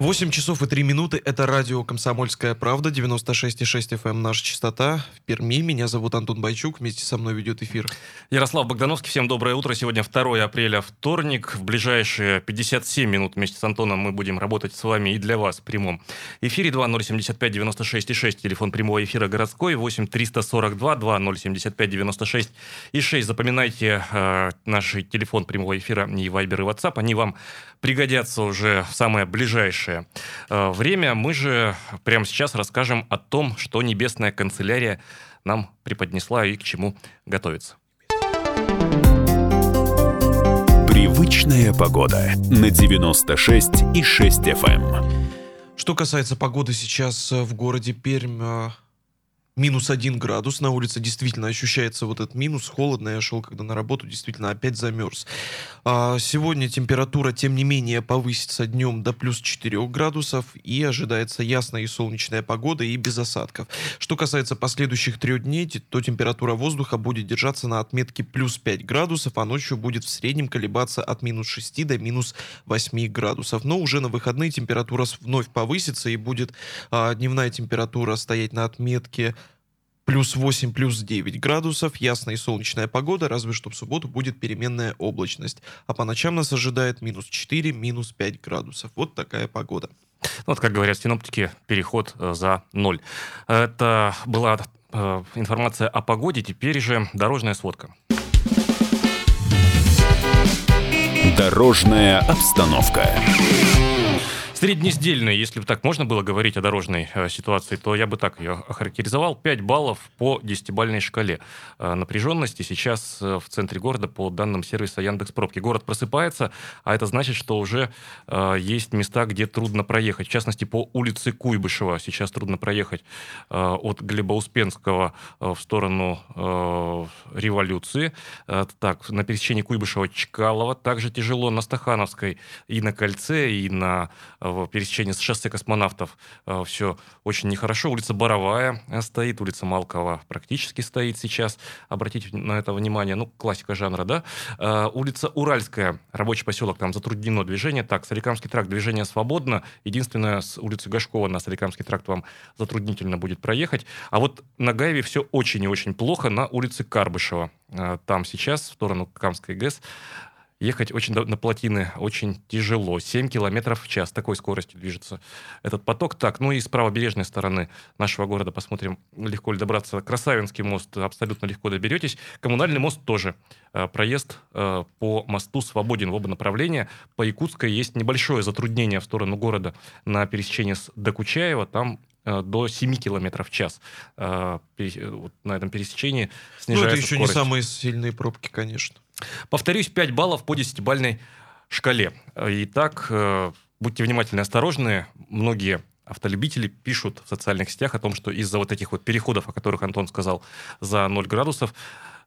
8 часов и 3 минуты. Это радио «Комсомольская правда», 96,6 FM эм, наша частота. В Перми. Меня зовут Антон Байчук. Вместе со мной ведет эфир. Ярослав Богдановский. Всем доброе утро. Сегодня 2 апреля, вторник. В ближайшие 57 минут вместе с Антоном мы будем работать с вами и для вас в прямом эфире. 2075 96 6. Телефон прямого эфира городской. 8 342 2075 96 и 6. Запоминайте э, наш телефон прямого эфира и Вайбер и WhatsApp. Они вам пригодятся уже в самое ближайшее ближайшее э, время. Мы же прямо сейчас расскажем о том, что Небесная канцелярия нам преподнесла и к чему готовится. Привычная погода на 96 и 6 FM. Эм. Что касается погоды сейчас в городе Пермь, э, минус один градус на улице, действительно ощущается вот этот минус, холодно, я шел когда на работу, действительно опять замерз. А сегодня температура, тем не менее, повысится днем до плюс 4 градусов и ожидается ясная и солнечная погода и без осадков. Что касается последующих трех дней, то температура воздуха будет держаться на отметке плюс 5 градусов, а ночью будет в среднем колебаться от минус 6 до минус 8 градусов. Но уже на выходные температура вновь повысится и будет а, дневная температура стоять на отметке плюс 8, плюс 9 градусов, ясная и солнечная погода, разве что в субботу будет переменная облачность. А по ночам нас ожидает минус 4, минус 5 градусов. Вот такая погода. Ну, вот, как говорят синоптики, переход э, за ноль. Это была э, информация о погоде, теперь же дорожная сводка. Дорожная обстановка. Среднездельная, если бы так можно было говорить о дорожной э, ситуации, то я бы так ее охарактеризовал. 5 баллов по десятибальной шкале э, напряженности сейчас э, в центре города по данным сервиса Яндекс Пробки. Город просыпается, а это значит, что уже э, есть места, где трудно проехать. В частности, по улице Куйбышева сейчас трудно проехать э, от Глеба Успенского э, в сторону э, Революции. Э, так, на пересечении Куйбышева-Чкалова также тяжело. На Стахановской и на Кольце, и на э, в пересечении с шоссе космонавтов э, все очень нехорошо. Улица Боровая э, стоит, улица Малкова практически стоит сейчас. Обратите на это внимание. Ну, классика жанра, да? Э, улица Уральская, рабочий поселок, там затруднено движение. Так, Соликамский тракт, движение свободно. Единственное, с улицы Гашкова на Соликамский тракт вам затруднительно будет проехать. А вот на Гаеве все очень и очень плохо на улице Карбышева. Там сейчас, в сторону Камской ГЭС, ехать очень на плотины очень тяжело. 7 километров в час. Такой скоростью движется этот поток. Так, ну и с правобережной стороны нашего города посмотрим, легко ли добраться. Красавинский мост абсолютно легко доберетесь. Коммунальный мост тоже. Э, проезд э, по мосту свободен в оба направления. По Якутской есть небольшое затруднение в сторону города на пересечении с Докучаева. Там э, до 7 километров в час на этом пересечении снижается Ну, это еще скорость. не самые сильные пробки, конечно. Повторюсь, 5 баллов по 10-бальной шкале. Итак, э, будьте внимательны, осторожны. Многие автолюбители пишут в социальных сетях о том, что из-за вот этих вот переходов, о которых Антон сказал, за 0 градусов,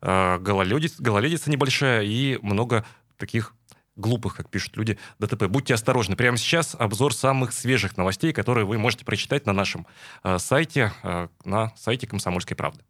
э, гололедица, гололедица небольшая и много таких глупых, как пишут люди, ДТП. Будьте осторожны. Прямо сейчас обзор самых свежих новостей, которые вы можете прочитать на нашем э, сайте, на сайте «Комсомольской правды».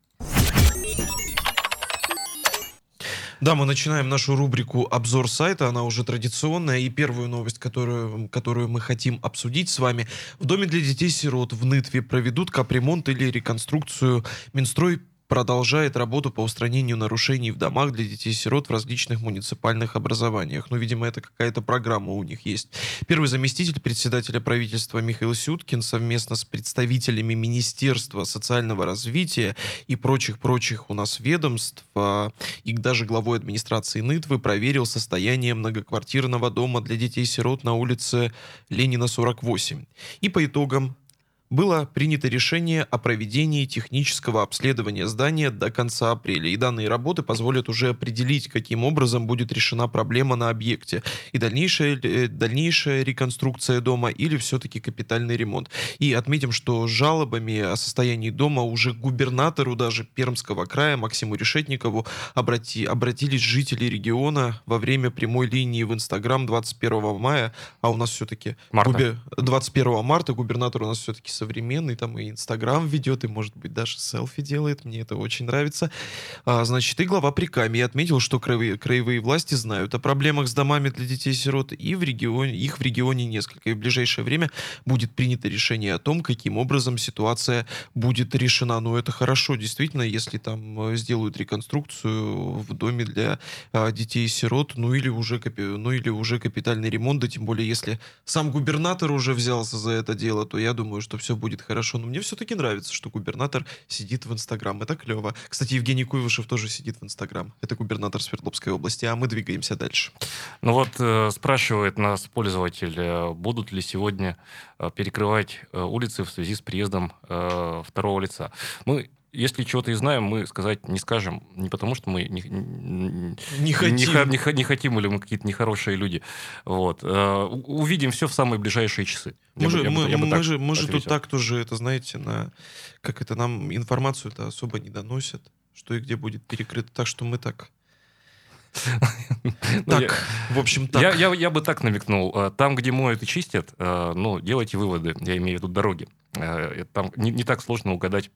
Да, мы начинаем нашу рубрику «Обзор сайта». Она уже традиционная. И первую новость, которую, которую мы хотим обсудить с вами. В Доме для детей-сирот в Нытве проведут капремонт или реконструкцию. Минстрой продолжает работу по устранению нарушений в домах для детей-сирот в различных муниципальных образованиях. Ну, видимо, это какая-то программа у них есть. Первый заместитель председателя правительства Михаил Сюткин совместно с представителями Министерства социального развития и прочих-прочих у нас ведомств а, и даже главой администрации Нытвы проверил состояние многоквартирного дома для детей-сирот на улице Ленина 48. И по итогам было принято решение о проведении технического обследования здания до конца апреля. И данные работы позволят уже определить, каким образом будет решена проблема на объекте. И дальнейшая, э, дальнейшая реконструкция дома или все-таки капитальный ремонт. И отметим, что жалобами о состоянии дома уже губернатору даже Пермского края Максиму Решетникову обрати, обратились жители региона во время прямой линии в Инстаграм 21 мая, а у нас все-таки Марта. 21 марта губернатор у нас все-таки современный, там и Инстаграм ведет, и, может быть, даже селфи делает. Мне это очень нравится. А, значит, и глава Прикамьи отметил, что краевые, краевые власти знают о проблемах с домами для детей-сирот, и в регионе, их в регионе несколько. И в ближайшее время будет принято решение о том, каким образом ситуация будет решена. Ну, это хорошо, действительно, если там э, сделают реконструкцию в доме для а, детей-сирот, ну или уже, ну или уже капитальный ремонт, да тем более, если сам губернатор уже взялся за это дело, то я думаю, что все будет хорошо. Но мне все-таки нравится, что губернатор сидит в Инстаграм. Это клево. Кстати, Евгений Куйвышев тоже сидит в Инстаграм. Это губернатор Свердловской области, а мы двигаемся дальше. Ну вот э, спрашивает нас пользователь, э, будут ли сегодня э, перекрывать э, улицы в связи с приездом э, второго лица. Мы если чего-то и знаем, мы сказать не скажем. Не потому, что мы не, не, хотим. Не, не, не хотим или мы какие-то нехорошие люди. Вот. Э, увидим все в самые ближайшие часы. Мы, же, бы, мы, мы, мы же, мы же тут так тоже, это знаете, на как это нам информацию-то особо не доносят, что и где будет перекрыто. Так что мы так... Ну, так, в общем, так. Я бы так намекнул. Э, там, где моют и чистят, э, ну, делайте выводы. Я имею в виду дороги. Там не так сложно угадать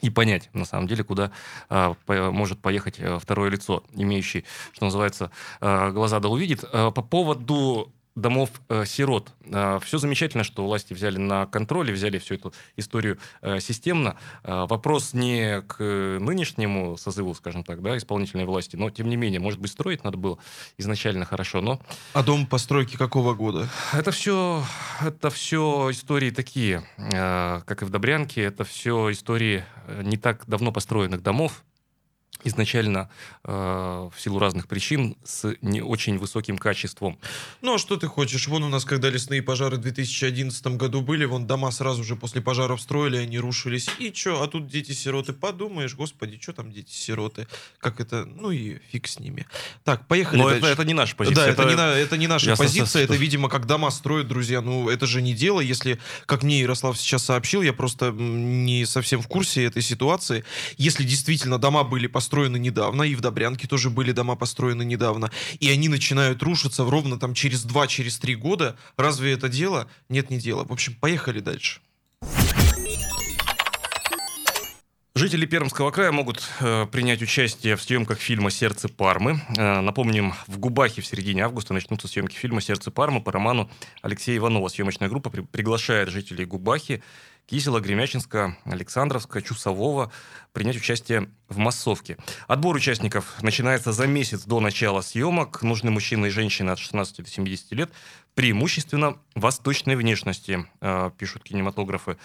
и понять, на самом деле, куда а, по, может поехать а, второе лицо, имеющий, что называется, а, глаза да увидит. А, по поводу домов э, сирот. Э, все замечательно, что власти взяли на контроль и взяли всю эту историю э, системно. Э, вопрос не к нынешнему созыву, скажем так, да, исполнительной власти, но тем не менее, может быть, строить надо было изначально хорошо, но... А дом постройки какого года? Это все, это все истории такие, э, как и в Добрянке, это все истории э, не так давно построенных домов, изначально э, в силу разных причин с не очень высоким качеством. Ну а что ты хочешь? Вон у нас, когда лесные пожары в 2011 году были, вон дома сразу же после пожаров строили, они рушились. И что? А тут дети-сироты. Подумаешь, господи, что там дети-сироты? Как это? Ну и фиг с ними. Так, поехали Но дальше. Это, это не наша позиция. Да, это, это, не, это не наша Ясно, позиция. Это, видимо, как дома строят, друзья. Ну это же не дело. Если, как мне Ярослав сейчас сообщил, я просто не совсем в курсе этой ситуации. Если действительно дома были построены недавно, и в Добрянке тоже были дома построены недавно, и они начинают рушиться ровно там через 2-3 через года, разве это дело? Нет, не дело. В общем, поехали дальше. Жители Пермского края могут э, принять участие в съемках фильма «Сердце Пармы». Э, напомним, в Губахе в середине августа начнутся съемки фильма «Сердце Пармы» по роману Алексея Иванова. Съемочная группа при- приглашает жителей Губахи Киселя, Гремячинска, Александровска, Чусового принять участие в массовке. Отбор участников начинается за месяц до начала съемок. Нужны мужчины и женщины от 16 до 70 лет, преимущественно восточной внешности, э, пишут кинематографы.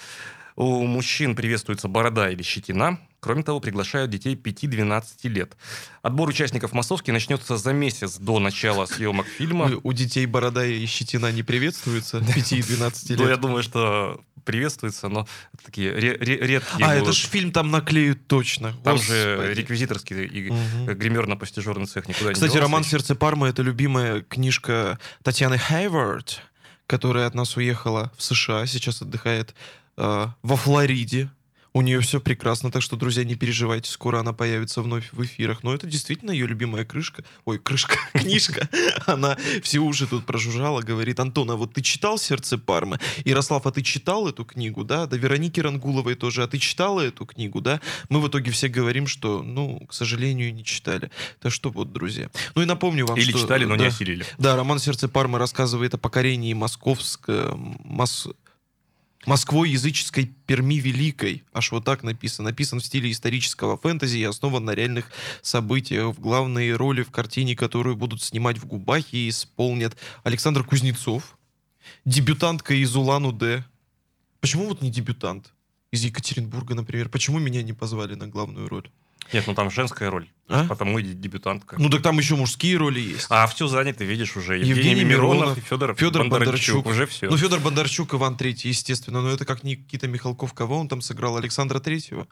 У мужчин приветствуется борода или щетина. Кроме того, приглашают детей 5-12 лет. Отбор участников массовки начнется за месяц до начала съемок фильма. У детей борода и щетина не приветствуются 5-12 лет? Ну, я думаю, что приветствуется, но такие редкие. А, это же фильм там наклеют точно. Там же реквизиторский и гримерно-постижерный цех никуда Кстати, роман «Сердце Пармы» — это любимая книжка Татьяны Хейвард, которая от нас уехала в США, сейчас отдыхает э, во Флориде. У нее все прекрасно, так что, друзья, не переживайте, скоро она появится вновь в эфирах. Но это действительно ее любимая крышка. Ой, крышка, книжка. Она все уши тут прожужжала, говорит, Антон, а вот ты читал «Сердце Пармы»? Ярослав, а ты читал эту книгу, да? Да Вероники Рангуловой тоже, а ты читала эту книгу, да? Мы в итоге все говорим, что, ну, к сожалению, не читали. Так что вот, друзья. Ну и напомню вам, Или что... читали, но да, не осилили. Да, роман «Сердце Пармы» рассказывает о покорении московского... Мос... Москвой языческой Перми Великой. Аж вот так написано. Написан в стиле исторического фэнтези и основан на реальных событиях. В главные роли в картине, которую будут снимать в Губахе, исполнят Александр Кузнецов, дебютантка из Улан-Удэ. Почему вот не дебютант? Из Екатеринбурга, например. Почему меня не позвали на главную роль? Нет, ну там женская роль. А? Потому и дебютантка. Ну так там еще мужские роли есть. А все занято, видишь, уже. Евгений, Евгений Миронов, Миронов Федор, Федор Бондарчук. Бондарчук. Уже все. Ну Федор Бондарчук, Иван Третий, естественно. Но это как Никита Михалков. Кого он там сыграл? Александра Третьего?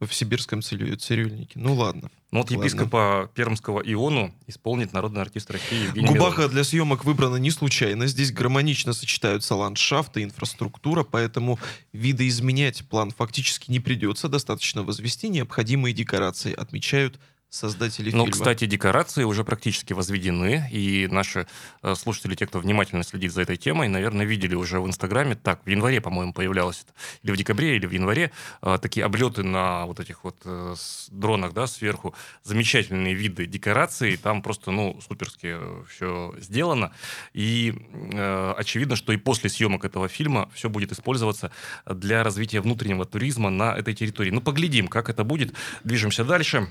В сибирском цирюльнике. Ну ладно. Ну вот епископа Пермского Иону исполнит народный артист России Евгений Губаха Милов. для съемок выбрана не случайно. Здесь гармонично сочетаются ландшафт и инфраструктура, поэтому видоизменять план фактически не придется. Достаточно возвести необходимые декорации, отмечают создатели Ну, фильма. кстати, декорации уже практически возведены, и наши э, слушатели, те, кто внимательно следит за этой темой, наверное, видели уже в Инстаграме, так, в январе, по-моему, появлялось это, или в декабре, или в январе, э, такие облеты на вот этих вот э, дронах, да, сверху, замечательные виды декораций, там просто, ну, суперски все сделано, и э, очевидно, что и после съемок этого фильма все будет использоваться для развития внутреннего туризма на этой территории. Ну, поглядим, как это будет. Движемся дальше.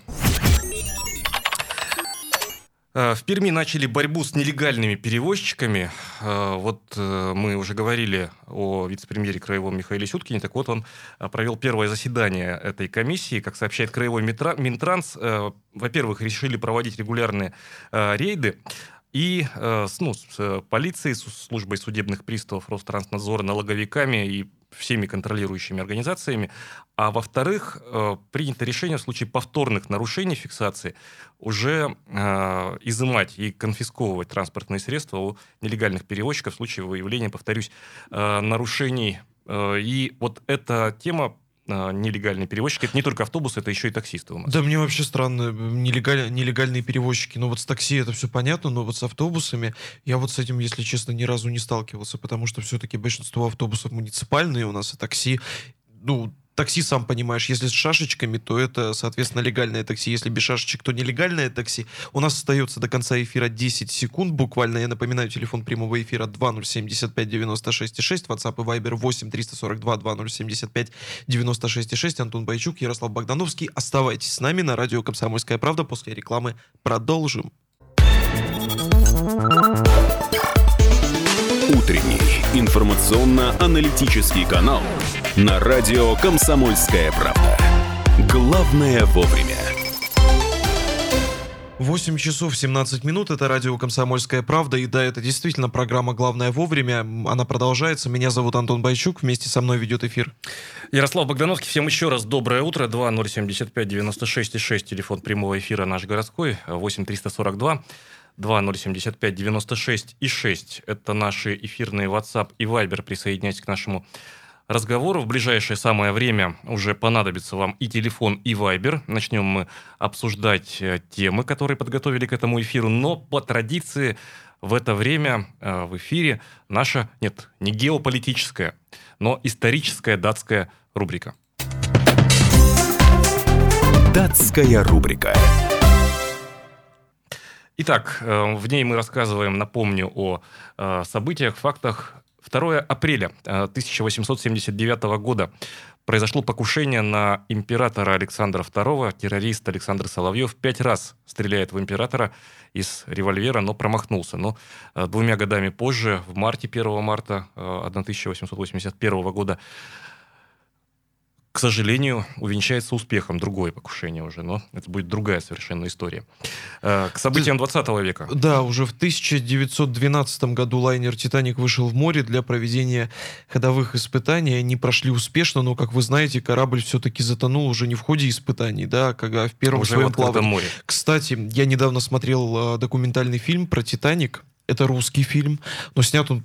Э, В Перми начали борьбу с нелегальными перевозчиками. Э, Вот э, мы уже говорили о вице-премьере краевом Михаиле Сюткине. Так вот, он провел первое заседание этой комиссии. Как сообщает краевой Минтранс, во-первых, решили проводить регулярные рейды. И ну, с полицией, с службой судебных приставов Ространснадзора, налоговиками и всеми контролирующими организациями. А во-вторых, э, принято решение в случае повторных нарушений фиксации уже э, изымать и конфисковывать транспортные средства у нелегальных перевозчиков в случае выявления, повторюсь, э, нарушений. И вот эта тема нелегальные перевозчики, это не только автобусы, это еще и таксисты у нас. Да, мне вообще странно, нелегаль- нелегальные перевозчики. Ну вот с такси это все понятно, но вот с автобусами я вот с этим, если честно, ни разу не сталкивался, потому что все-таки большинство автобусов муниципальные у нас, и такси, ну, такси, сам понимаешь, если с шашечками, то это, соответственно, легальное такси. Если без шашечек, то нелегальное такси. У нас остается до конца эфира 10 секунд буквально. Я напоминаю, телефон прямого эфира 2075 96 6, WhatsApp и Viber 8 342 2075 96 6. Антон Байчук, Ярослав Богдановский. Оставайтесь с нами на радио «Комсомольская правда». После рекламы продолжим. Утренний информационно-аналитический канал на радио «Комсомольская правда». Главное вовремя. 8 часов 17 минут, это радио «Комсомольская правда», и да, это действительно программа «Главное вовремя», она продолжается, меня зовут Антон Байчук, вместе со мной ведет эфир. Ярослав Богдановский, всем еще раз доброе утро. 2075 96 6, телефон прямого эфира наш городской, 8 342 2075 96 и 6. Это наши эфирные WhatsApp и Viber. Присоединяйтесь к нашему разговору. В ближайшее самое время уже понадобится вам и телефон, и Viber. Начнем мы обсуждать э, темы, которые подготовили к этому эфиру. Но по традиции в это время э, в эфире наша, нет, не геополитическая, но историческая датская рубрика. Датская рубрика. Итак, э, в ней мы рассказываем, напомню, о событиях, фактах. 2 апреля э, 1879 года произошло покушение на императора Александра II. Террорист Александр Соловьев пять раз стреляет в императора из револьвера, но промахнулся. Но э, двумя годами позже, в марте, 1 марта э, 1881 года, к сожалению, увенчается успехом другое покушение уже, но это будет другая совершенно история. Э, К событиям 20 века. Да, уже в 1912 году лайнер «Титаник» вышел в море для проведения ходовых испытаний. Они прошли успешно, но, как вы знаете, корабль все-таки затонул уже не в ходе испытаний, да, а когда в первом Уже своем плавании. море. Кстати, я недавно смотрел э, документальный фильм про «Титаник». Это русский фильм, но снят он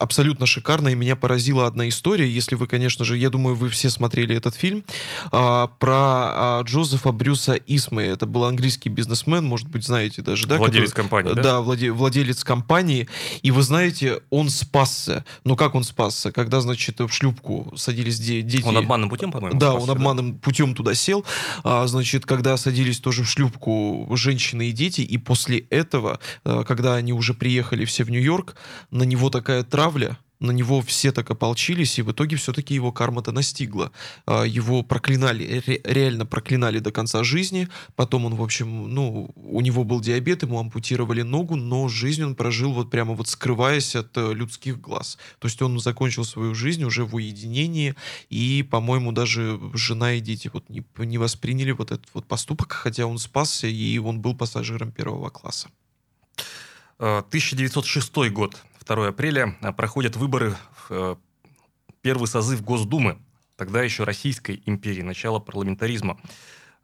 абсолютно шикарно, и меня поразила одна история, если вы, конечно же, я думаю, вы все смотрели этот фильм, а, про а, Джозефа Брюса Исмы. Это был английский бизнесмен, может быть, знаете даже, да? Владелец который- компании, да? Да, владе- владелец компании. И вы знаете, он спасся. Ну, как он спасся? Когда, значит, в шлюпку садились де- дети... Он обманным путем, по-моему, Да, спасся, он обманным путем туда сел. А, значит, когда садились тоже в шлюпку женщины и дети, и после этого, э, когда они уже приехали все в Нью-Йорк, на него такая травля, на него все так ополчились, и в итоге все-таки его карма-то настигла. А, Его проклинали, ре- реально проклинали до конца жизни. Потом он, в общем, ну, у него был диабет, ему ампутировали ногу, но жизнь он прожил вот прямо вот скрываясь от э, людских глаз. То есть он закончил свою жизнь уже в уединении, и, по-моему, даже жена и дети вот не, не восприняли вот этот вот поступок, хотя он спасся, и он был пассажиром первого класса. Э, 1906 год, 2 апреля, э, проходят выборы в э, первый созыв Госдумы, тогда еще Российской империи, начало парламентаризма.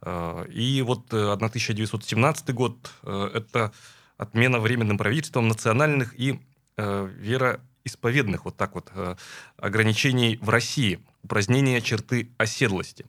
Э, И вот э, 1917 год это отмена временным правительством национальных и вероисповедных вот так вот ограничений в России, упразднение черты оседлости.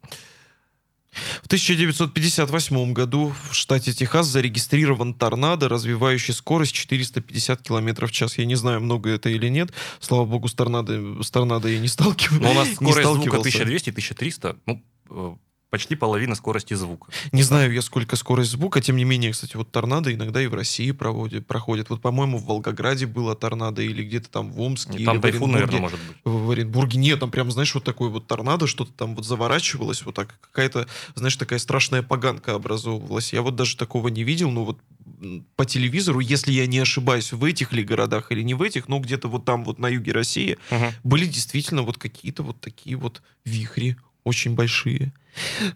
В 1958 году в штате Техас зарегистрирован торнадо, развивающий скорость 450 км в час. Я не знаю, много это или нет. Слава богу, с торнадо, с торнадо я не сталкивался. Но у нас скорость звука 1200-1300. Ну, э, почти половина скорости звука. Не знаю я, сколько скорость звука, тем не менее, кстати, вот торнадо иногда и в России проводит, проходит. Вот, по-моему, в Волгограде было торнадо или где-то там в Омске. Там или тайфун, наверное, может быть. В Оренбурге нет, там прям, знаешь, вот такой вот торнадо, что-то там вот заворачивалось, вот так, какая-то, знаешь, такая страшная поганка образовывалась. Я вот даже такого не видел, но вот по телевизору, если я не ошибаюсь, в этих ли городах или не в этих, но где-то вот там вот на юге России Угу. были действительно вот какие-то вот такие вот вихри очень большие.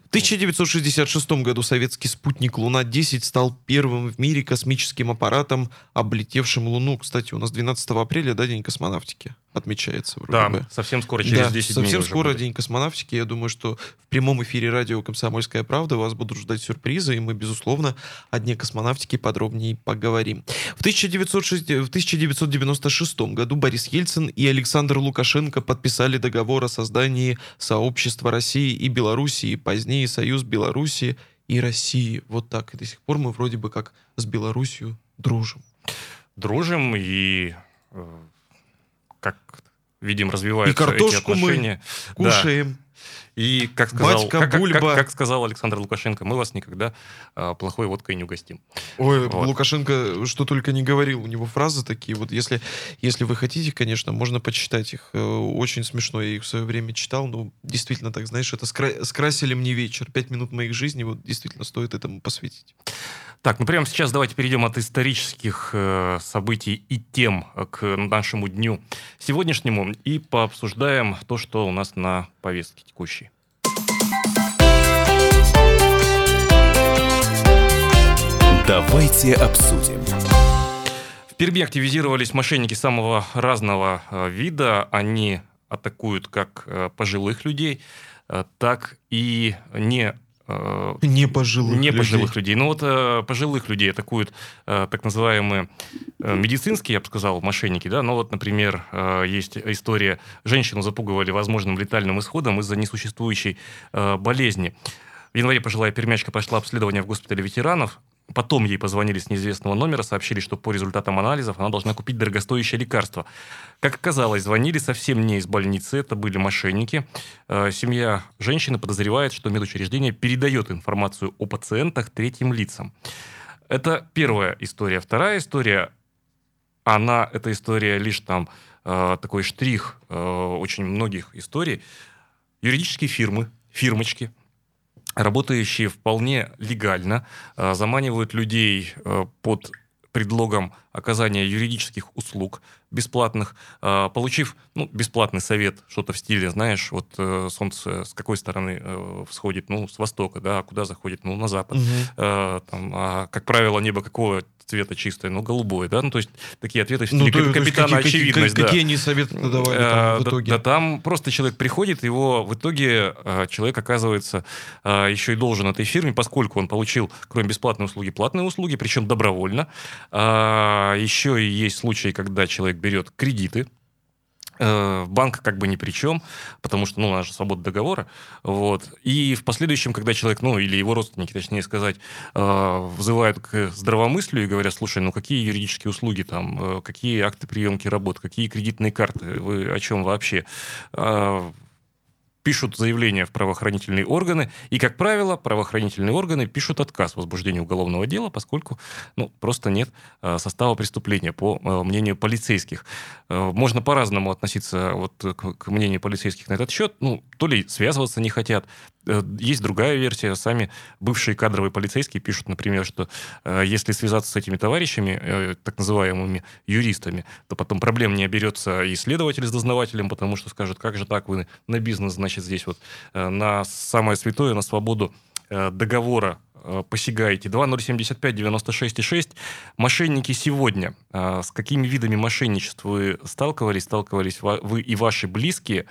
В 1966 году советский спутник Луна-10 стал первым в мире космическим аппаратом, облетевшим Луну. Кстати, у нас 12 апреля, да, День космонавтики отмечается вроде Да, бы. совсем скоро, через Да, 10 дней совсем скоро будет. День космонавтики. Я думаю, что в прямом эфире радио «Комсомольская правда» вас будут ждать сюрпризы, и мы, безусловно, о Дне космонавтики подробнее поговорим. В, 1906 в 1996 году Борис Ельцин и Александр Лукашенко подписали договор о создании сообщества России и Белоруссии, позднее Союз Белоруссии и России. Вот так. И до сих пор мы вроде бы как с Белоруссией дружим. Дружим и, э, как видим, развиваются И картошку эти мы отношения. Да. Кушаем. И, как сказал, Батька, как, как- бульба. как- как сказал Александр Лукашенко, мы вас никогда а, плохой водкой не угостим. Ой, Вот. Лукашенко что только не говорил. У него фразы такие. Вот если, если вы хотите, конечно, можно почитать их. Э, Очень смешно. Я их в свое время читал. Но действительно, так знаешь, это скра- скрасили мне вечер. Пять минут моих жизни. Вот действительно стоит этому посвятить. Так, ну прямо сейчас давайте перейдем от исторических э, событий и тем э, к нашему дню сегодняшнему и пообсуждаем то, что у нас на повестке текущей. Давайте обсудим. В Перми активизировались мошенники самого разного э, вида. Они атакуют как э, пожилых людей, так и не Не пожилых не людей. пожилых людей. Ну вот э, пожилых людей атакуют э, так называемые э, медицинские, я бы сказал, мошенники, да. Ну вот, например, э, есть история: женщину запугивали возможным летальным исходом из-за несуществующей э, болезни. В январе пожилая пермячка прошла обследование в госпитале ветеранов. Потом ей позвонили с неизвестного номера, сообщили, что по результатам анализов она должна купить дорогостоящее лекарство. Как оказалось, звонили совсем не из больницы, это были мошенники. Э, Семья женщины подозревает, что медучреждение передает информацию о пациентах третьим лицам. Это первая история. Вторая история, она, эта история лишь там э, такой штрих э, очень многих историй. Юридические фирмы, фирмочки, работающие вполне легально, э, заманивают людей э, под предлогом оказания юридических услуг бесплатных, э, получив ну, бесплатный совет, что-то в стиле, знаешь, вот э, солнце с какой стороны э, всходит, ну, с востока, да, а куда заходит, ну, на запад. Э, там, а, как правило, небо какого цвета чистое? Ну, голубое, да? Ну, то есть такие ответы в стиле Ну, то- то есть капитана какие- какие- очевидность, да. Какие они советы давали там в да- итоге? Да, там просто человек приходит, его в итоге человек оказывается еще и должен этой фирме, поскольку он получил, кроме бесплатной услуги, платные услуги, причем добровольно. А, Еще и есть случаи, когда человек берет кредиты, Э, банк как бы ни при чем, потому что, ну, у нас же свобода договора, вот. И в последующем, когда человек, ну, или его родственники, точнее сказать, э, взывают к здравомыслию и говорят, слушай, ну, какие юридические услуги там, э, какие акты приемки работ, какие кредитные карты, вы о чем вообще? Э, пишут заявление в правоохранительные органы, и, как правило, правоохранительные органы пишут отказ в уголовного дела, поскольку ну, просто нет э, состава преступления, по э, мнению полицейских. Э, Можно по-разному относиться вот к мнению полицейских на этот счет. Ну, то ли связываться не хотят. Э, Есть другая версия. Сами бывшие кадровые полицейские пишут, например, что э, если связаться с этими товарищами, э, так называемыми юристами, то потом проблем не оберется и следователь с дознавателем, потому что скажут, как же так, вы на бизнес, значит, здесь вот на самое святое, на свободу договора посягаете. 2075-96-6. Мошенники сегодня. С какими видами мошенничества вы сталкивались, сталкивались ва- вы и ваши близкие?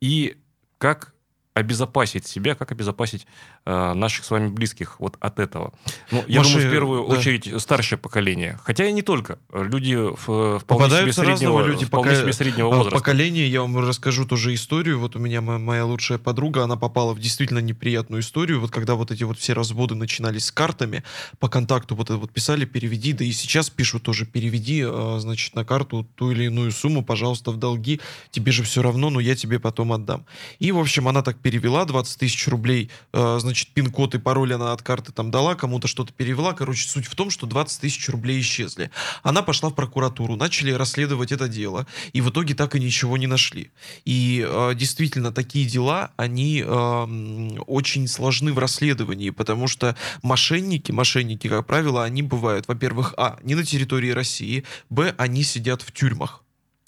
И как обезопасить себя, как обезопасить э, наших с вами близких вот от этого? Ну, я Маши, думаю, в первую да. очередь старшее поколение. Хотя и не только. Люди в, вполне себе Попадаются среднего, разного люди. вполне пока- себе среднего а, возраста. Поколение, я вам расскажу тоже историю. Вот у меня мо- моя лучшая подруга, она попала в действительно неприятную историю. Вот когда вот эти вот все разводы начинались с картами, по контакту вот это вот писали, переведи, да и сейчас пишут тоже, переведи, а, значит, на карту ту или иную сумму, пожалуйста, в долги. Тебе же все равно, но я тебе потом отдам. И, в общем, она так перевела 20 тысяч рублей, э, значит, пин-код и пароль она от карты там дала, кому-то что-то перевела. Короче, суть в том, что 20 тысяч рублей исчезли. Она пошла в прокуратуру, начали расследовать это дело, и в итоге так и ничего не нашли. И э, действительно, такие дела, они э, м, очень сложны в расследовании, потому что мошенники, мошенники, как правило, они бывают, во-первых, а, не на территории России, б, они сидят в тюрьмах.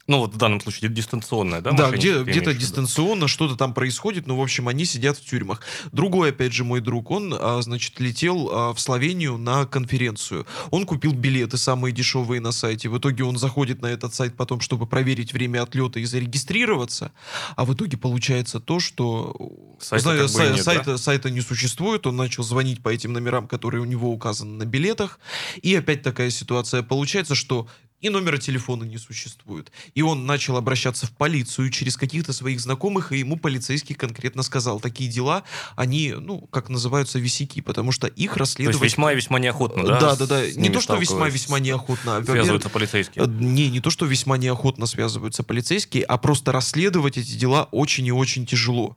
Ну, вот в данном случае дистанционное, да? Да, где, где-то дистанционно что-то там происходит, но, в общем, они сидят в тюрьмах. Другой, опять же, мой друг, он, а, значит, летел а, в Словению на конференцию. Он купил билеты, самые дешевые на сайте. В итоге он заходит на этот сайт потом, чтобы проверить время отлета и зарегистрироваться. А в итоге получается то, что Сайта зна- как бы сай- нет, сайта, сайта не существует. Он начал звонить по этим номерам, которые у него указаны на билетах. И опять такая ситуация. Получается, что и номера телефона не существует. И он начал обращаться в полицию через каких-то своих знакомых, и ему полицейский конкретно сказал, такие дела, они, ну, как называются, висяки, потому что их То есть расследовать... весьма и весьма неохотно, да? Да, да, да. Не то, что весьма-весьма неохотно. а, Связываются полицейские. Э, Не, не то, что весьма неохотно связываются полицейские, а просто расследовать эти дела очень и очень тяжело.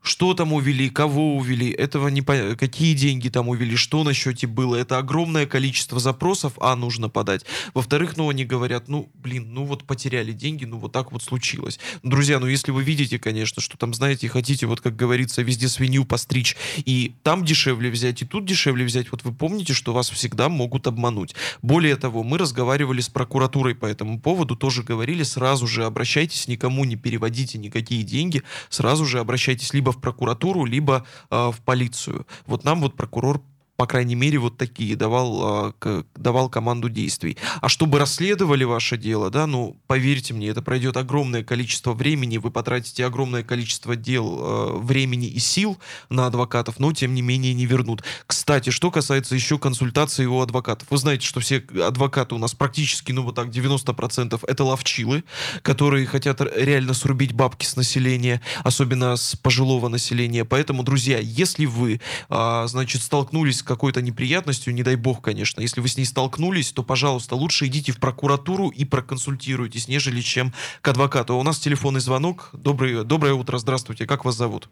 Что там увели, кого увели, этого не пон- какие деньги там увели, что на счете было. Это огромное количество запросов, а, нужно подать. Во-вторых, ну, они говорят, ну, блин, ну вот потеряли деньги, ну вот так вот случилось. Друзья, ну если вы видите, конечно, что там, знаете, хотите, вот как говорится, везде свинью постричь, и там дешевле взять, и тут дешевле взять, вот вы помните, что вас всегда могут обмануть. Более того, мы разговаривали с прокуратурой по этому поводу, тоже говорили, сразу же обращайтесь, никому не переводите никакие деньги, сразу же обращайтесь либо в прокуратуру, либо э, в полицию. Вот нам вот прокурор по крайней мере, вот такие давал, к- давал команду действий. А чтобы расследовали ваше дело, да, ну, поверьте мне, это пройдет огромное количество времени, вы потратите огромное количество дел, э, времени и сил на адвокатов, но, тем не менее, не вернут. Кстати, что касается еще консультаций у адвокатов. Вы знаете, что все адвокаты у нас практически, ну, вот так, 90% это ловчилы, которые хотят реально срубить бабки с населения, особенно с пожилого населения. Поэтому, друзья, если вы, а, значит, столкнулись какой-то неприятностью, не дай бог, конечно, если вы с ней столкнулись, то, пожалуйста, лучше идите в прокуратуру и проконсультируйтесь, нежели чем к адвокату. А У нас телефонный звонок. Добрый, доброе утро, здравствуйте. Как вас зовут?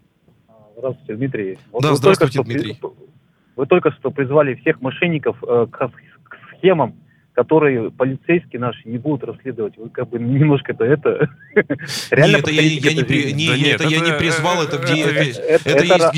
Здравствуйте, Дмитрий. Вот Да, здравствуйте, только что Дмитрий. Вы только что призвали всех мошенников э, к схемам, которые полицейские наши не будут расследовать. Вы как бы немножко это... это реально Нет, это я, не, этой при- жизни. не, Да не, нет, это я не призвал, это где, это- где,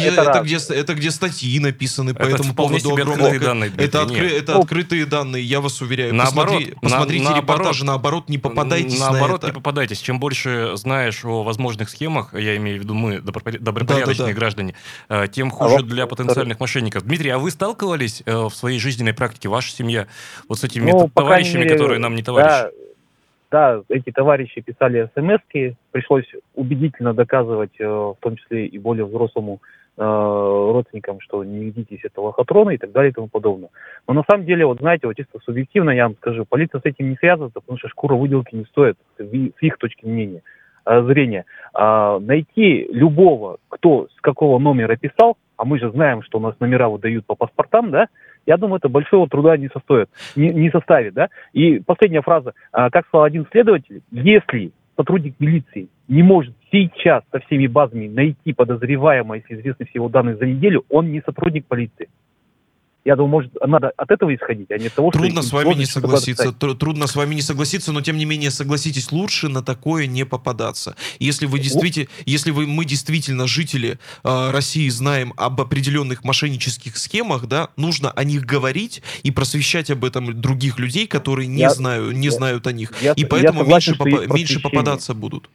это где, это где статьи написаны по Это этому поводу ко- данные, Это, откры- это Ну, открытые данные, я вас уверяю. Наоборот, Посмотри- на- посмотрите наоборот. репортажи, наоборот, не попадайтесь Наоборот, на это. не попадайтесь. Чем больше знаешь о возможных схемах, я имею в виду мы, добропор- добропорядочные граждане, э, тем хуже Алло, для потенциальных мошенников. Дмитрий, а вы сталкивались э, в своей жизненной практике, ваша семья, вот с этими Ну, товарищами, мере, которые нам не товарищи? Да, да, эти товарищи писали смс пришлось убедительно доказывать, э, в том числе и более взрослому э, родственникам, что не ведитесь это лохотрона и так далее и тому подобное. Но на самом деле, вот знаете, вот чисто субъективно я вам скажу, полиция с этим не связывается, потому что шкура выделки не стоит, с их точки мнения, э, зрения. А, найти любого, кто с какого номера писал, а мы же знаем, что у нас номера выдают по паспортам, да, я думаю, это большого труда не состоит, не, не составит, да. И последняя фраза. А, как сказал один следователь, если сотрудник милиции не может сейчас со всеми базами найти подозреваемого, если известны все его данные за неделю, он не сотрудник полиции. Я думаю, может, надо от этого исходить, а не от того, что... Трудно с вами не согласиться. Тру- Трудно с вами не согласиться, но тем не менее согласитесь, лучше на такое не попадаться. Если вы действительно, если вы мы действительно жители э, России знаем об определенных мошеннических схемах, да, нужно о них говорить и просвещать об этом других людей, которые не Я- знают, не я- знают о них, я- и я поэтому согласен, меньше, попа- меньше попадаться будут.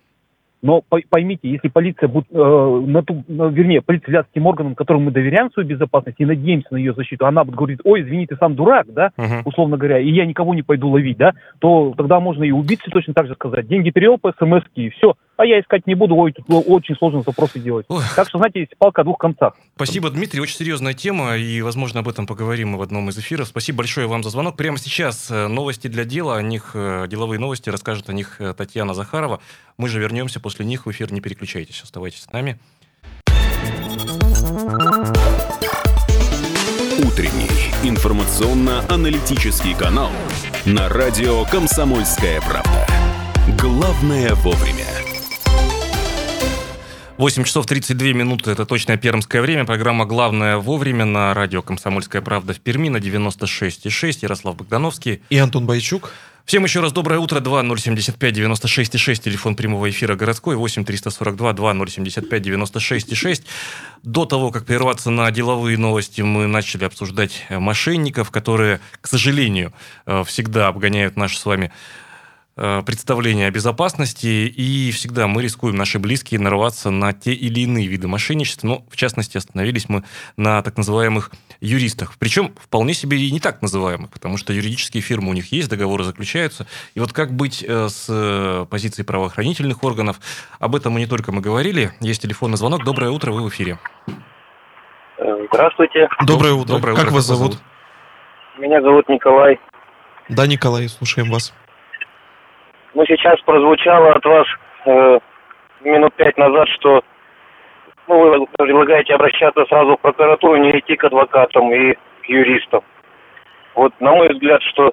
Но поймите, если полиция будет, э, на ту, вернее, полиция является тем органом, которому мы доверяем свою безопасность и надеемся на ее защиту, она будет говорить, ой, извини, ты сам дурак, да, uh-huh. условно говоря, и я никого не пойду ловить, да, то тогда можно и убийце точно так же сказать, деньги перевел по смс и все, а я искать не буду, ой, тут очень сложно запросы делать. Ой. Так что, знаете, есть палка о двух концах. Спасибо, Дмитрий, очень серьезная тема, и, возможно, об этом поговорим мы в одном из эфиров. Спасибо большое вам за звонок. Прямо сейчас э, новости для дела, о них, э, деловые новости, расскажет о них э, Татьяна Захарова. Мы же вернемся после них в эфир, не переключайтесь, оставайтесь с нами. Утренний информационно-аналитический канал на радио «Комсомольская правда». Главное вовремя. 8 часов 32 минуты, это точное пермское время. Программа «Главное вовремя» на радио «Комсомольская правда» в Перми на 96,6. Ярослав Богдановский. И Антон Бойчук. Всем еще раз доброе утро. 2075 96 6. Телефон прямого эфира городской. 8 342 2075 96 6. До того, как прерваться на деловые новости, мы начали обсуждать мошенников, которые, к сожалению, э, всегда обгоняют наши с вами Э, представление о безопасности, и всегда мы рискуем, наши близкие, нарваться на те или иные виды мошенничества. Но, в частности, остановились мы на так называемых юристах. Причем вполне себе и не так называемых, потому что юридические фирмы у них есть, договоры заключаются. И вот как быть э, с э, позиции правоохранительных органов, об этом мы не только мы говорили. Есть телефонный звонок. Доброе утро, вы в эфире. Здравствуйте. Доброе утро. Доброе утро. Как вас зовут? Меня зовут Николай. Да, Николай, слушаем вас. Ну, сейчас прозвучало от вас э, минут пять назад, что ну, вы предлагаете обращаться сразу в прокуратуру, не идти к адвокатам и к юристам. Вот, на мой взгляд, что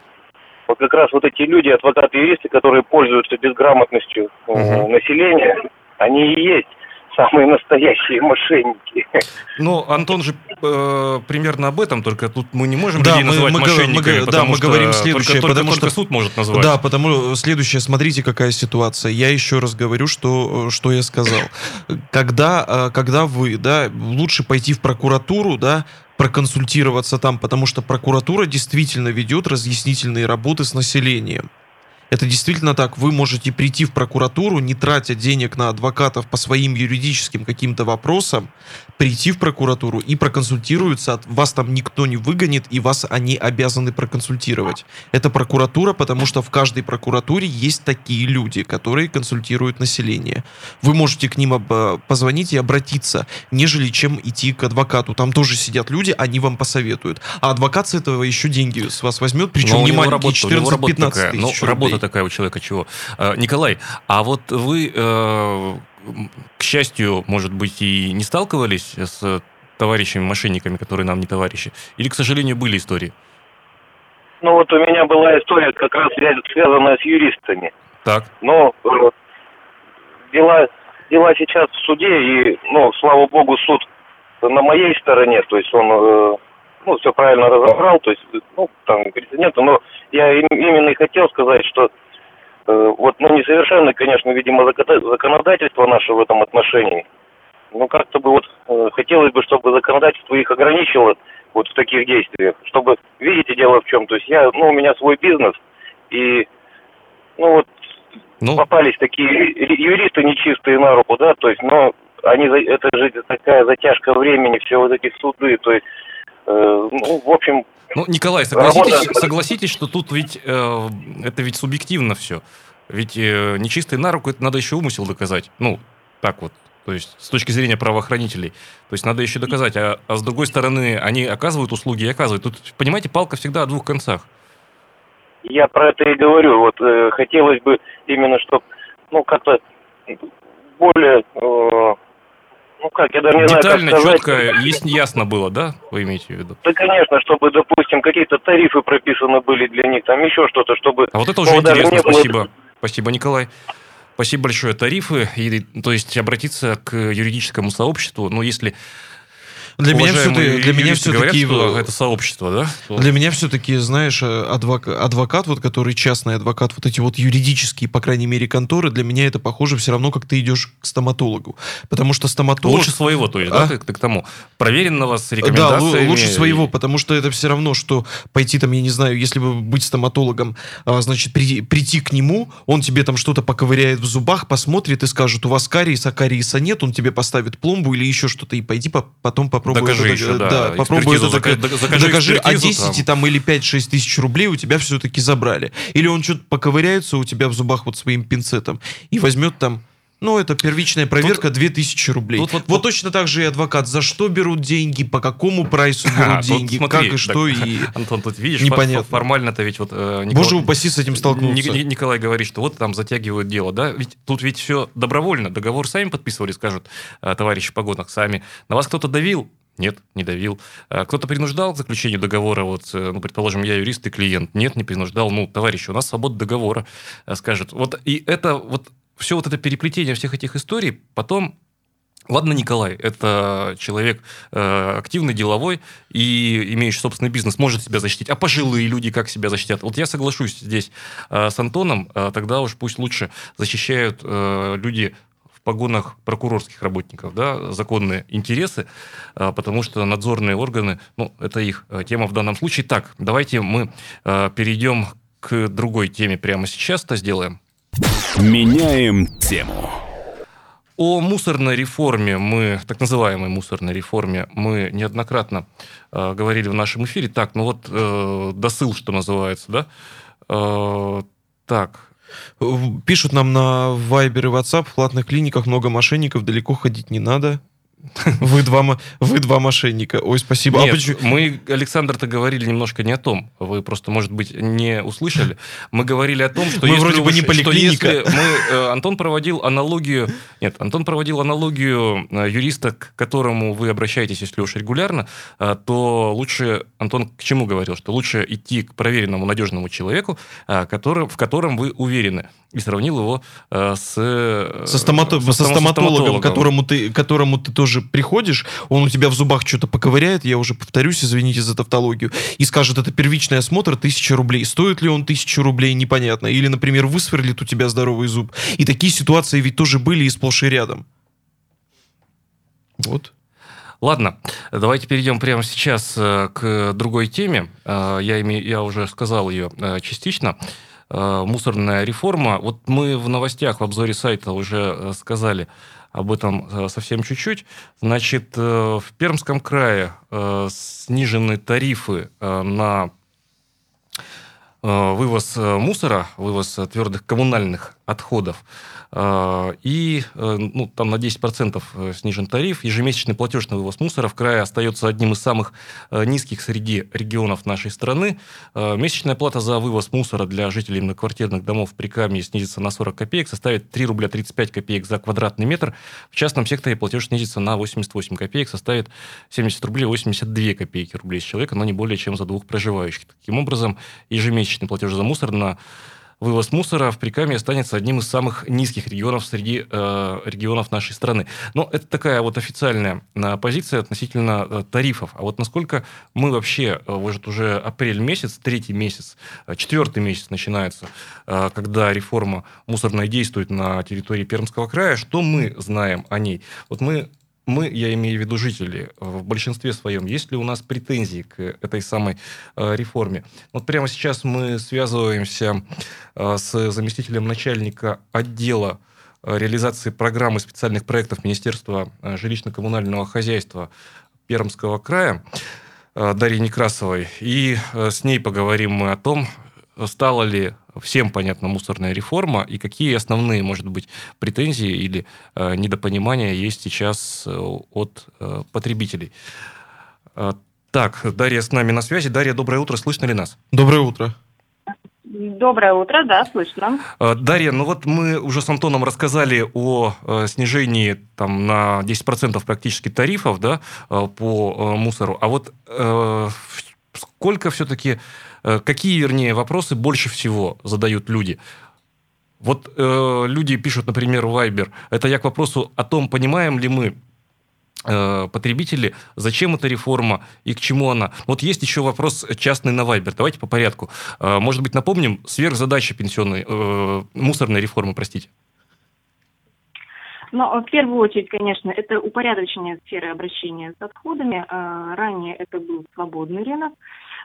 вот как раз вот эти люди, адвокаты-юристы, которые пользуются безграмотностью угу. населения, они и есть самые настоящие мошенники. Ну, Антон же э, примерно об этом, только тут мы не можем да, людей мы, называть мы, мошенниками, мы, да, мы говорим следующее, только, потому только, что суд может назвать. Да, потому следующее, смотрите, какая ситуация. Я еще раз говорю, что, что я сказал. Когда, э, когда вы, да, лучше пойти в прокуратуру, да, проконсультироваться там, потому что прокуратура действительно ведет разъяснительные работы с населением. Это действительно так. Вы можете прийти в прокуратуру, не тратя денег на адвокатов по своим юридическим каким-то вопросам, прийти в прокуратуру и проконсультируются. Вас там никто не выгонит, и вас они обязаны проконсультировать. Это прокуратура, потому что в каждой прокуратуре есть такие люди, которые консультируют население. Вы можете к ним позвонить и обратиться, нежели чем идти к адвокату. Там тоже сидят люди, они вам посоветуют. А адвокат с этого еще деньги с вас возьмет, причем не маленькие, 14-15 тысяч ну, работа такая у человека чего. А, Николай, а вот вы, э, к счастью, может быть, и не сталкивались с товарищами-мошенниками, которые нам не товарищи? Или, к сожалению, были истории? Ну вот у меня была история как раз связанная с юристами. Так. Но э, дела, дела сейчас в суде, и, ну, слава богу, суд на моей стороне, то есть он э, ну, все правильно разобрал, то есть, ну, там, прецедента, но я именно и хотел сказать, что вот, ну, несовершенно, конечно, видимо, законодательство наше в этом отношении, ну, как-то бы вот э, хотелось бы, чтобы законодательство их ограничило вот в таких действиях, чтобы, видите, дело в чем, то есть я, ну, у меня свой бизнес, и, ну, вот, ну... попались такие юристы нечистые на руку, да, то есть, но они, это же такая затяжка времени, все вот эти суды, то есть, Э, ну, в общем... Ну, Николай, согласитесь, работа... согласитесь, что тут ведь э, это ведь субъективно все. Ведь э, нечистый на руку, это надо еще умысел доказать. Ну, так вот. То есть с точки зрения правоохранителей. То есть надо еще доказать. А, а с другой стороны, они оказывают услуги и оказывают. Тут, понимаете, палка всегда о двух концах. Я про это и говорю. Вот э, хотелось бы именно, чтобы, ну, как-то более э, ну как, я даже не Детально, знаю, как сказать. четко, есть, ясно было, да, вы имеете в виду? Да, конечно, чтобы, допустим, какие-то тарифы прописаны были для них, там еще что-то, чтобы... А вот это уже ну, интересно, спасибо. Было... Спасибо, Николай. Спасибо большое. Тарифы, и, то есть обратиться к юридическому сообществу, ну, если Для меня все-таки, для меня говорят, все-таки это сообщество, да? Для меня все-таки, знаешь, э, адвок- адвокат, вот который частный адвокат, вот эти вот юридические, по крайней мере, конторы, для меня это похоже все равно, как ты идешь к стоматологу. Потому что стоматолог... Лучше своего, то есть, А? да, ты, ты к тому. Проверенного с Да, рекомендациями. лу- лучше своего, потому что это все равно, что пойти там, я не знаю, если бы быть стоматологом, а, значит, при- прийти к нему, он тебе там что-то поковыряет в зубах, посмотрит и скажет, у вас кариеса, кариеса нет, он тебе поставит пломбу или еще что-то, и пойди по- потом попробуй Докажи это, еще, э, да, попробуй это дока- зака- закажи докажи, а экспертизу 10 там. или 5-6 тысяч рублей у тебя все-таки забрали. Или он что-то поковыряется у тебя в зубах вот своим пинцетом и возьмет там ну, это первичная проверка 2000 рублей. тут вот, вот- точно так же и адвокат. За что берут деньги, по какому прайсу берут А, тут деньги, смотри, как и что, так, и... Антон, тут видишь, Непонятно. фор- формально-то ведь вот... э, Николай- Боже упаси с этим столкнуться. Ни- Ни- Николай говорит, что вот там затягивают дело, да? Ведь тут ведь все добровольно. Договор сами подписывали, скажут э, товарищи в погонах сами. На вас кто-то давил? Нет, не давил. А Кто-то принуждал к заключению договора, вот, э, ну, предположим, я юрист и клиент. Нет, не принуждал. Ну, товарищи, у нас свобода договора, э, скажет. Вот, и это вот все вот это переплетение всех этих историй потом Ладно, Николай, это человек э, активный, деловой и имеющий собственный бизнес, может себя защитить. А пожилые люди как себя защитят? Вот я соглашусь здесь э, с Антоном, э, тогда уж пусть лучше защищают э, люди в погонах прокурорских работников, да, законные интересы, э, потому что надзорные органы, ну, это их э, тема в данном случае. Так, давайте мы э, перейдем к другой теме прямо сейчас, это сделаем. Меняем тему. О мусорной реформе мы, так называемой мусорной реформе, мы неоднократно э, говорили в нашем эфире. Так, ну вот э, досыл, что называется, да? Э, так, Пишут нам на Viber и WhatsApp, в платных клиниках много мошенников, далеко ходить не надо. Вы два, вы два мошенника. Ой, спасибо. А Нет, почему- мы, Александр-то говорили немножко не о том. Вы просто, может быть, не услышали. Мы говорили о том, что Мы если вроде бы не что поликлиника. если мы, э, Антон проводил аналогию... Нет, Антон проводил аналогию э, юриста, к которому вы обращаетесь, если уж регулярно, э, то лучше... Антон к чему говорил? Что лучше идти к проверенному, надежному человеку, который, в котором вы уверены. И сравнил его с... со, стомато- со стома- стоматологом, которому ты, которому ты тоже приходишь, он у тебя в зубах что-то поковыряет, я уже повторюсь, извините за тавтологию, и скажет, это первичный осмотр, тысяча рублей. Стоит ли он тысячу рублей, непонятно. Или, например, высверлит у тебя здоровый зуб. И такие ситуации ведь тоже были и сплошь и рядом. Вот. Ладно, давайте перейдем прямо сейчас э, к другой теме. Э, Я, име- я уже сказал ее э, частично. Мусорная реформа. Вот мы в новостях, в обзоре сайта уже сказали об этом э, совсем чуть-чуть. Значит, э, в Пермском крае э, снижены тарифы на вывоз мусора, вывоз твердых коммунальных отходов. Э, И э, ну, там на 10% э, снижен тариф. Ежемесячный платеж на вывоз мусора в крае остается одним из самых э, низких среди регионов нашей страны. Э, Месячная плата за вывоз мусора для жителей многоквартирных домов при Камне снизится на 40 копеек, составит 3 рубля 35 копеек за квадратный метр. В частном секторе платеж снизится на 88 копеек, составит 70 рублей 82 копейки рублей с человека, но не более чем за двух проживающих. Таким образом, ежемесячный платеж за мусор на вывоз мусора в Прикамье останется одним из самых низких регионов среди э, регионов нашей страны. Но это такая вот официальная э, позиция относительно э, тарифов. А вот насколько мы вообще, э, вот уже апрель месяц, третий месяц, четвертый месяц начинается, э, когда реформа мусорная действует на территории Пермского края, что мы знаем о ней? Вот мы мы, я имею в виду жители, в большинстве своем, есть ли у нас претензии к этой самой э, реформе? Вот прямо сейчас мы связываемся э, с заместителем начальника отдела э, реализации программы специальных проектов Министерства жилищно-коммунального хозяйства Пермского края Дарьей Некрасовой. И с ней поговорим мы о том, стала ли всем понятна мусорная реформа и какие основные, может быть, претензии или э, недопонимания есть сейчас э, от э, потребителей. Э, так, Дарья с нами на связи. Дарья, доброе утро, слышно ли нас? Доброе утро. Доброе утро, да, слышно. Э, Дарья, ну вот мы уже с Антоном рассказали о снижении там, на 10% практически тарифов да, по мусору. А вот э, сколько все-таки, какие, вернее, вопросы больше всего задают люди? Вот э, люди пишут, например, в Viber, это я к вопросу о том, понимаем ли мы, э, потребители, зачем эта реформа и к чему она. Вот есть еще вопрос частный на Вайбер. Давайте по порядку. Э, может быть, напомним сверхзадачи пенсионной, э, мусорной реформы, простите. Но в первую очередь, конечно, это упорядочение сферы обращения с отходами. Ранее это был свободный рынок.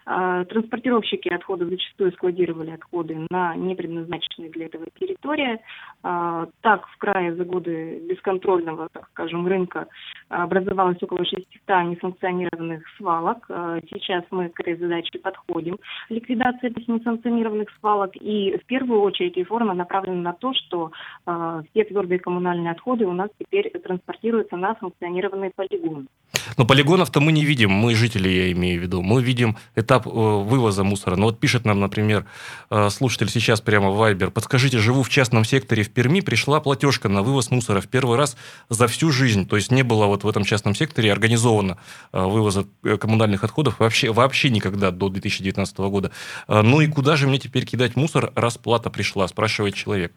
А, транспортировщики отходов зачастую складировали отходы на непредназначенные для этого территории. А, так, в крае за годы бесконтрольного, так скажем, рынка образовалось около 600 несанкционированных свалок. А, сейчас мы к этой задаче подходим. Ликвидация этих несанкционированных свалок. И в первую очередь реформа направлена на то, что все твердые коммунальные отходы у нас теперь транспортируются на санкционированные полигоны. Но полигонов-то мы не видим, мы жители, я имею в виду. Мы видим этап э, вывоза мусора. Ну вот пишет нам, например, э, слушатель сейчас прямо в Viber. Подскажите, живу в частном секторе в Перми, пришла платежка на вывоз мусора в первый раз за всю жизнь. То есть не было вот в этом частном секторе организовано э, вывоза коммунальных отходов вообще, вообще никогда до 2019 года. Ну и куда же мне теперь кидать мусор, раз плата пришла, спрашивает человек.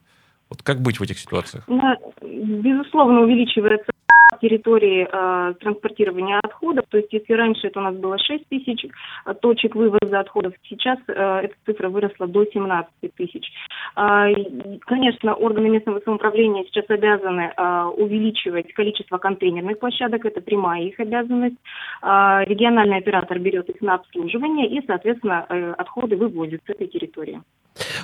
Вот как быть в этих ситуациях? Ну, безусловно, увеличивается территории э, транспортирования отходов. То есть, если раньше это у нас было 6 тысяч э, точек вывоза отходов, сейчас э, эта цифра выросла до 17 тысяч. Э, конечно, органы местного самоуправления сейчас обязаны э, увеличивать количество контейнерных площадок, это прямая их обязанность. Э, региональный оператор берет их на обслуживание и, соответственно, э, отходы вывозят с этой территории.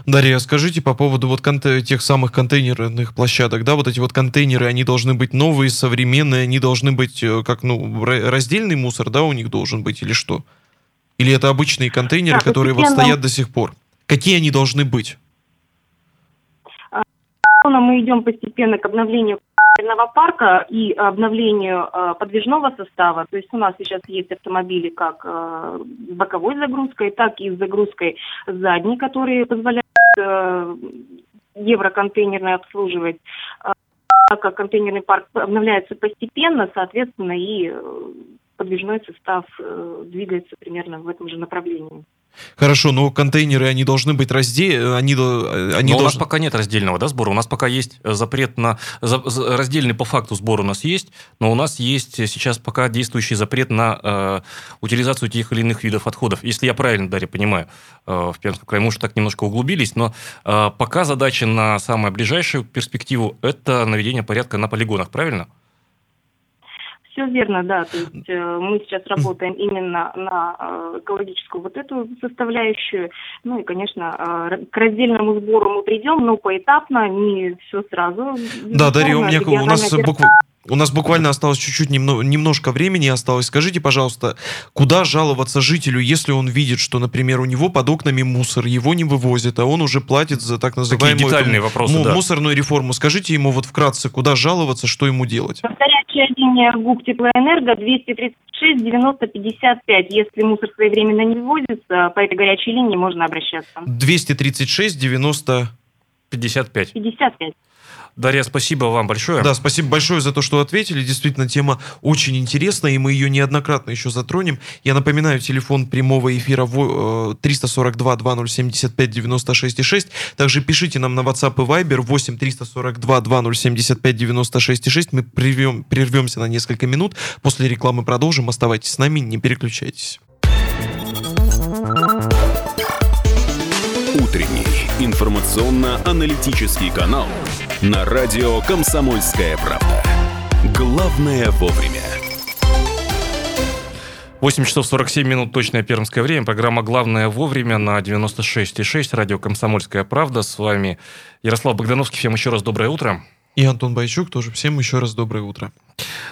Дарья, скажите по поводу вот тех самых контейнерных площадок, да, вот эти вот контейнеры, они должны быть новые, современные, они должны быть э, как, ну, раздельный мусор, да, у них должен быть или что? Или это обычные контейнеры, да, которые вот стоят до сих пор? Какие они должны быть? А, мы идем постепенно к обновлению парка и обновлению э, подвижного состава. То есть у нас сейчас есть автомобили как э, боковой загрузкой, так и с загрузкой задней, которые позволяют э, евроконтейнерно обслуживать. Так как контейнерный парк обновляется постепенно, соответственно, и подвижной состав двигается примерно в этом же направлении. Хорошо, но контейнеры, они должны быть раздельны, они, они но должны... у нас пока нет раздельного да, сбора, у нас пока есть э, запрет на... Раздельный по факту сбор у нас есть, но у нас есть сейчас пока действующий запрет на э, утилизацию тех или иных видов отходов. Если я правильно, Дарья, понимаю, э, в Пермском крае, мы уже так немножко углубились, но э, пока задача на самую ближайшую перспективу – это наведение порядка на полигонах, правильно? Все верно, да. То есть э, мы сейчас работаем именно на э, экологическую вот эту составляющую. Ну и, конечно, э, к раздельному сбору мы придем, но поэтапно, не все сразу. Да, Дарья, у меня у нас буквально у нас буквально осталось чуть-чуть немножко времени осталось. Скажите, пожалуйста, куда жаловаться жителю, если он видит, что, например, у него под окнами мусор, его не вывозят, а он уже платит за так называемую Такие детальные эту, вопросы, да. мусорную реформу. Скажите ему вот вкратце, куда жаловаться, что ему делать? Горячая линия ГУП Теплоэнерго 236 90 55. Если мусор своевременно не вывозится, по этой горячей линии можно обращаться. 236 90 55. 55. Дарья, спасибо вам большое. Да, спасибо большое за то, что ответили. Действительно, тема очень интересная, и мы ее неоднократно еще затронем. Я напоминаю, телефон прямого эфира 342 2075 96 6. Также пишите нам на WhatsApp и Viber 8 342 2075 96 6. Мы прервем, прервемся на несколько минут. После рекламы продолжим. Оставайтесь с нами, не переключайтесь. Утренний информационно-аналитический канал на радио «Комсомольская правда». Главное вовремя. 8 часов 47 минут, точное пермское время. Программа «Главное вовремя» на 96,6. Радио «Комсомольская правда». С вами Ярослав Богдановский. Всем еще раз доброе утро. И Антон Байчук тоже. Всем еще раз доброе утро.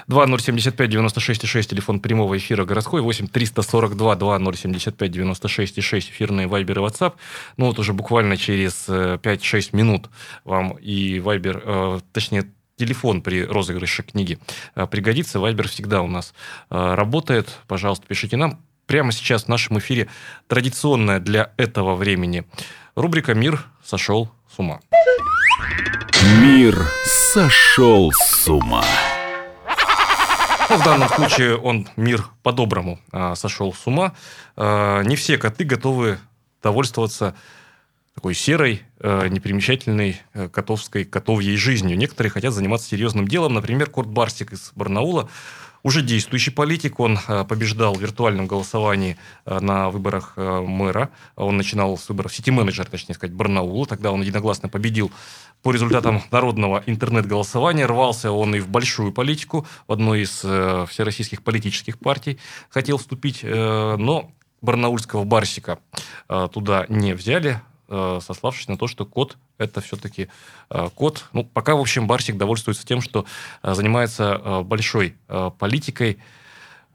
2075 96 6, телефон прямого эфира городской, 8 342 2075 96 6, эфирные Вайбер и WhatsApp. Ну вот уже буквально через 5-6 э, минут вам и Вайбер, э, точнее, телефон при розыгрыше книги э, пригодится. Вайбер всегда у нас работает. Пожалуйста, пишите нам. Прямо сейчас в нашем эфире традиционная для этого времени рубрика «Мир сошел с ума». Мир сошел с ума. Ну, в данном случае он мир по-доброму а, сошел с ума. А, не все коты готовы довольствоваться такой серой, а, непримечательной а, котовской котовьей жизнью. Некоторые хотят заниматься серьезным делом. Например, Курт Барсик из Барнаула уже действующий политик. Он э, побеждал в виртуальном голосовании э, на выборах э, мэра. Он начинал с выборов сити-менеджера, точнее сказать, Барнаула. Тогда он единогласно победил по результатам народного интернет-голосования. Рвался он и в большую политику, в одной из всероссийских политических партий хотел вступить, но барнаульского барсика туда не взяли, сославшись на то, что код это все-таки э, код. Ну, пока, в общем, Барсик довольствуется тем, что э, занимается э, большой политикой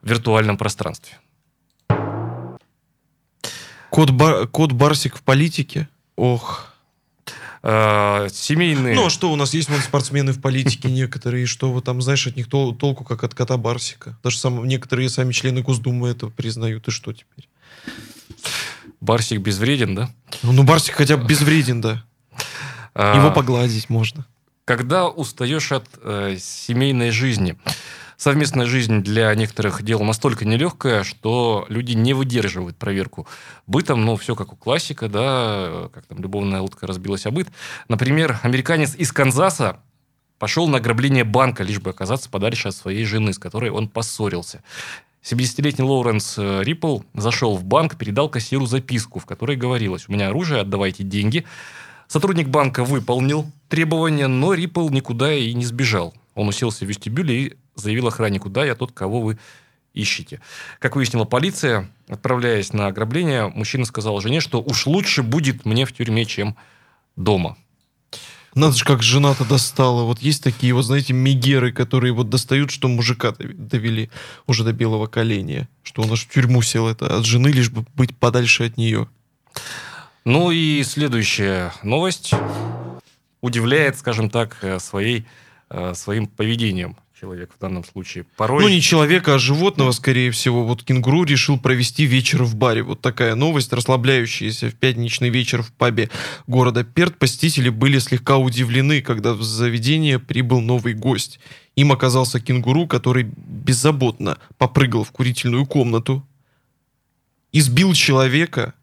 в виртуальном пространстве. Код, бар, код Барсик в политике? Ох. семейные... Ну, а что, у нас есть вон спортсмены в политике некоторые, что вы там, знаешь, от них тол- толку, как от кота Барсика. Даже сам, некоторые сами члены Госдумы это признают. И что теперь? Барсик безвреден, да? Ну, ну Барсик хотя бы безвреден, да. Его а, погладить можно. Когда устаешь от э, семейной жизни, совместная жизнь для некоторых дело настолько нелегкая, что люди не выдерживают проверку бытом. Ну, все как у классика, да, как там любовная утка разбилась о быт. Например, американец из Канзаса пошел на ограбление банка, лишь бы оказаться подальше от своей жены, с которой он поссорился. 70-летний Лоуренс э, Риппл зашел в банк, передал кассиру записку, в которой говорилось, у меня оружие, отдавайте деньги. Сотрудник банка выполнил требования, но Риппл никуда и не сбежал. Он уселся в вестибюле и заявил охраннику, да, я тот, кого вы ищете. Как выяснила полиция, отправляясь на ограбление, мужчина сказал жене, что уж лучше будет мне в тюрьме, чем дома. Надо же, как жена-то достала. Вот есть такие, вот знаете, мигеры, которые вот достают, что мужика довели уже до белого коленя. Что он аж в тюрьму сел это от жены, лишь бы быть подальше от нее. Ну и следующая новость удивляет, скажем так, э, своей, э, своим поведением человек в данном случае. Порой... Ну, не человека, а животного, скорее всего. Вот кенгуру решил провести вечер в баре. Вот такая новость, расслабляющаяся в пятничный вечер в пабе города Перт. Посетители были слегка удивлены, когда в заведение прибыл новый гость. Им оказался кенгуру, который беззаботно попрыгал в курительную комнату, избил человека,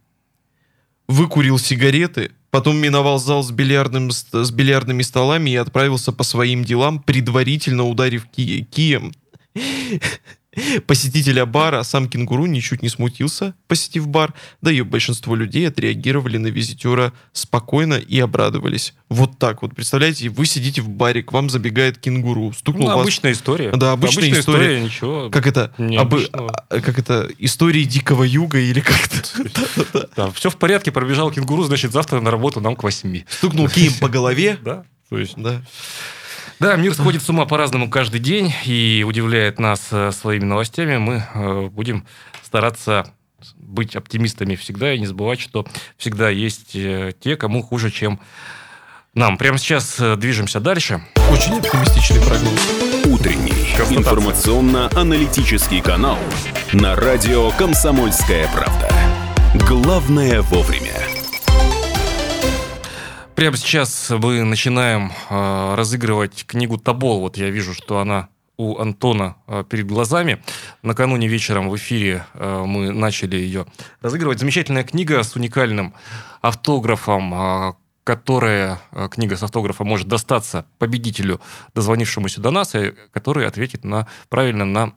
выкурил сигареты, потом миновал зал с, бильярдным, с бильярдными столами и отправился по своим делам, предварительно ударив ки кием посетителя бара, сам кенгуру ничуть не смутился, посетив бар, да и большинство людей отреагировали на визитера спокойно и обрадовались. Вот так вот, представляете, вы сидите в баре, к вам забегает кенгуру, стукнул ну, вас... обычная история. Да, обычная, обычная история. история. Ничего как это? Об... А, как это? Истории дикого юга или как-то? Да, все в порядке, пробежал кенгуру, значит, завтра на работу нам к восьми. Стукнул кием по голове. Да, то есть... Да. Да, мир сходит с ума по-разному каждый день и удивляет нас э, своими новостями. Мы э, будем стараться быть оптимистами всегда и не забывать, что всегда есть э, те, кому хуже, чем нам. Прямо сейчас движемся дальше. Очень оптимистичный прогноз. Утренний информационно-аналитический канал на радио «Комсомольская правда». Главное вовремя. Прямо сейчас мы начинаем э, разыгрывать книгу Табол. Вот я вижу, что она у Антона э, перед глазами. Накануне вечером в эфире э, мы начали ее разыгрывать. Замечательная книга с уникальным автографом, э, которая книга с автографом может достаться победителю, дозвонившемуся до нас, и который ответит на, правильно на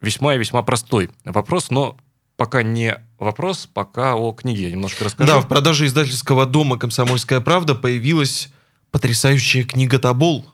весьма и весьма простой вопрос, но пока не вопрос, пока о книге я немножко расскажу. Да, в продаже издательского дома «Комсомольская правда» появилась потрясающая книга «Табол»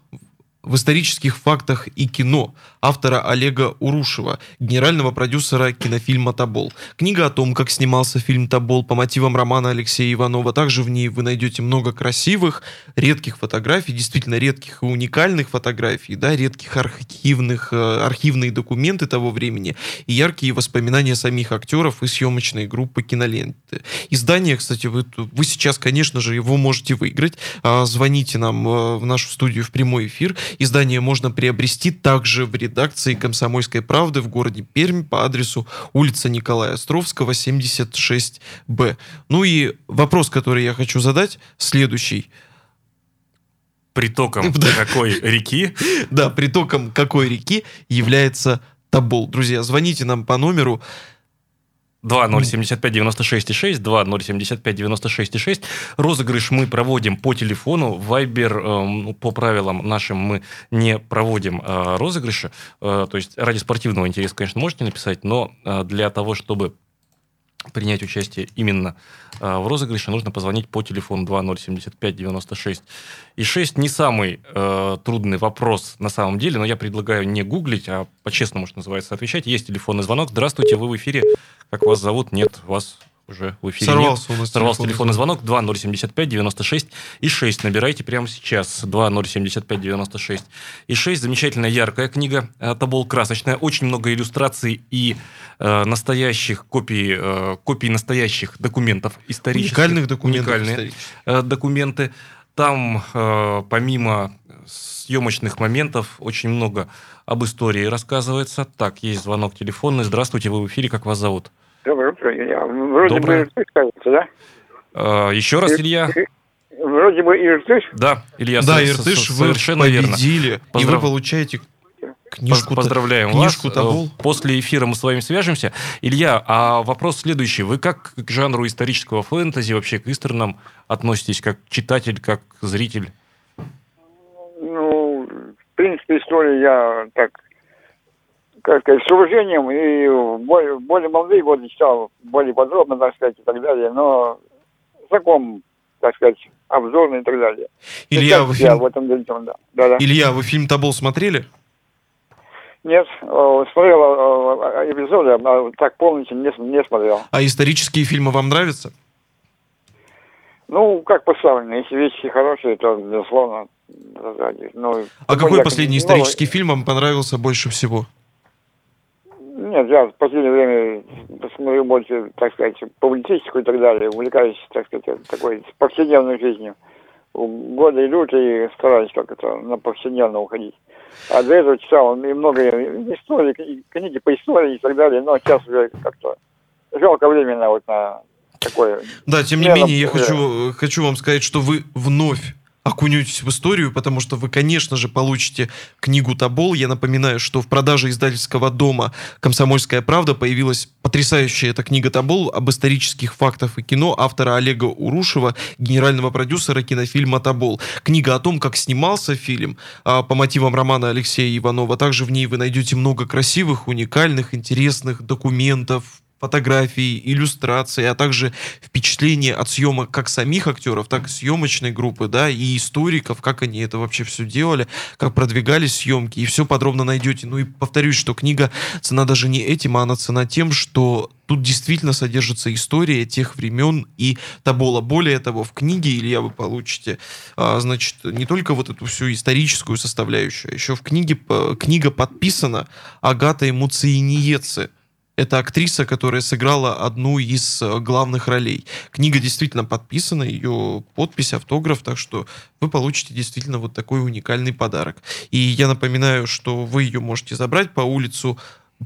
в исторических фактах и кино автора Олега Урушева, генерального продюсера кинофильма «Тобол». Книга о том, как снимался фильм «Тобол» по мотивам романа Алексея Иванова. Также в ней вы найдете много красивых, редких фотографий, действительно редких и уникальных фотографий, да, редких архивных, э, архивные документы того времени и яркие воспоминания самих актеров и съемочной группы киноленты. Издание, кстати, вы, вы сейчас, конечно же, его можете выиграть. А, звоните нам э, в нашу студию в прямой эфир Издание можно приобрести также в редакции «Комсомольской правды» в городе Пермь по адресу улица Николая Островского, 76Б. Ну и вопрос, который я хочу задать, следующий. Притоком какой реки? Да, притоком какой реки является Тобол. Друзья, звоните нам по номеру 2075-96-6, 2075-96-6. Розыгрыш мы проводим по телефону. Вайбер, э, ну, по правилам нашим, мы не проводим э, розыгрыши. Э, то есть ради спортивного интереса, конечно, можете написать, но э, для того, чтобы принять участие именно э, в розыгрыше, нужно позвонить по телефону 2075 96 и 6. Не самый э, трудный вопрос на самом деле, но я предлагаю не гуглить, а по-честному, что называется, отвечать. Есть телефонный звонок. Здравствуйте, вы в эфире. Как вас зовут? Нет, вас уже в эфире Сорвался нет. у нас Сорвался телефонный телефонный звонок 2075 96 и 6. Набирайте прямо сейчас 2075 96 и 6. Замечательная яркая книга. Это был красочная. Очень много иллюстраций и э, настоящих копий, э, копий настоящих документов исторических. Уникальных документов. Уникальные э, документы. Там, э, помимо съемочных моментов, очень много об истории рассказывается. Так, есть звонок телефонный. Здравствуйте, вы в эфире, как вас зовут? Доброе утро, Илья. Вроде Доброе. бы Иртыш, кажется, да? Э, еще раз, Илья. Вроде бы Иртыш. Да, Илья, Да, Иртыш, вы совершенно верно. победили, и вы Поздрав- получаете книжку. Поз- Поздравляем книжку вас. Тобол. Э, После эфира мы с вами свяжемся. Илья, а вопрос следующий. Вы как к жанру исторического фэнтези, вообще к исторнам относитесь, как читатель, как зритель? Ну, в принципе, историю я так, как сказать, с уважением и в более, в более молодые годы читал более подробно, так сказать, и так далее, но знаком, так сказать, обзорный и так далее. Илья, Сейчас вы фильм... в этом деле, да. да, да. Илья, вы фильм Тобол смотрели? Нет, э, смотрел э, э, эпизоды, а так полностью не, не смотрел. А исторические фильмы вам нравятся? Ну, как поставлено, если вещи хорошие, то, безусловно, ну, А тем какой более, последний ну, исторический фильм вам понравился больше всего? Нет, я в последнее время посмотрю больше, так сказать, публицистику и так далее, увлекаюсь, так сказать, такой повседневной жизнью. Годы идут и стараюсь как-то на повседневно уходить. А до этого читал и много историй, и книги по истории и так далее, но сейчас уже как-то жалко временно вот на такое. Да, тем не Не, менее, я хочу, хочу вам сказать, что вы вновь окунетесь в историю, потому что вы, конечно же, получите книгу Тобол. Я напоминаю, что в продаже издательского дома «Комсомольская правда» появилась потрясающая эта книга Тобол об исторических фактах и кино автора Олега Урушева, генерального продюсера кинофильма Тобол. Книга о том, как снимался фильм а, по мотивам романа Алексея Иванова. Также в ней вы найдете много красивых, уникальных, интересных документов, фотографий, иллюстраций, а также впечатления от съемок как самих актеров, так и съемочной группы, да, и историков, как они это вообще все делали, как продвигались съемки, и все подробно найдете. Ну и повторюсь, что книга цена даже не этим, а она цена тем, что тут действительно содержится история тех времен и Тобола. Более того, в книге, Илья, вы получите, а, значит, не только вот эту всю историческую составляющую, а еще в книге, п- книга подписана Агатой Муциниеце, это актриса, которая сыграла одну из э, главных ролей. Книга действительно подписана, ее подпись, автограф, так что вы получите действительно вот такой уникальный подарок. И я напоминаю, что вы ее можете забрать по улицу